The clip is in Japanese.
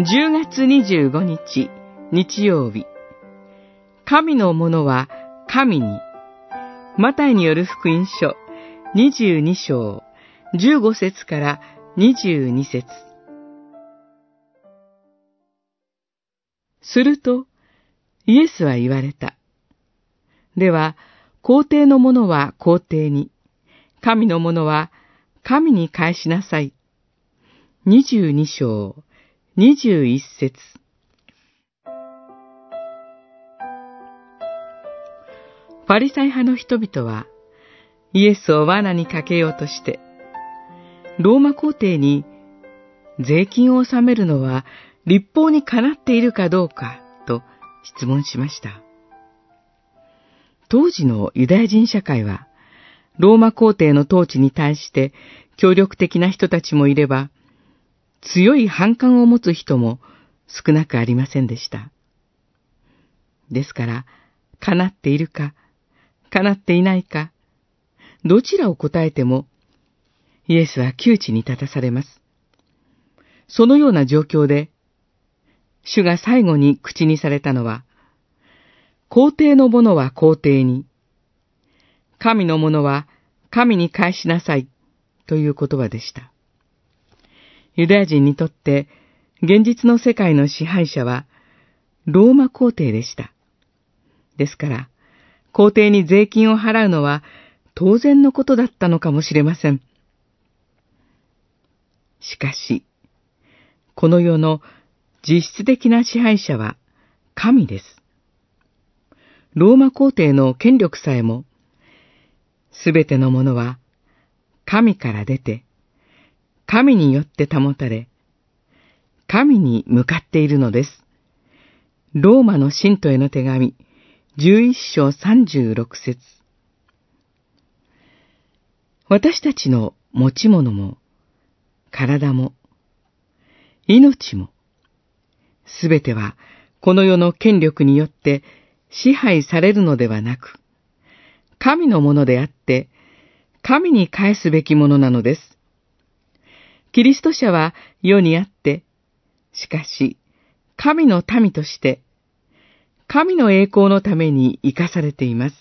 10月25日、日曜日。神のものは神に。マタイによる福音書22章15節から22節すると、イエスは言われた。では、皇帝のものは皇帝に、神のものは神に返しなさい。22章21節パリサイ派の人々は、イエスを罠にかけようとして、ローマ皇帝に税金を納めるのは立法にかなっているかどうかと質問しました。当時のユダヤ人社会は、ローマ皇帝の統治に対して協力的な人たちもいれば、強い反感を持つ人も少なくありませんでした。ですから、叶っているか、叶っていないか、どちらを答えても、イエスは窮地に立たされます。そのような状況で、主が最後に口にされたのは、皇帝のものは皇帝に、神のものは神に返しなさいという言葉でした。ユダヤ人にとって現実の世界の支配者はローマ皇帝でした。ですから、皇帝に税金を払うのは当然のことだったのかもしれません。しかし、この世の実質的な支配者は神です。ローマ皇帝の権力さえも、すべてのものは神から出て、神によって保たれ、神に向かっているのです。ローマの信徒への手紙、11章36節私たちの持ち物も、体も、命も、すべてはこの世の権力によって支配されるのではなく、神のものであって、神に返すべきものなのです。キリスト者は世にあって、しかし、神の民として、神の栄光のために生かされています。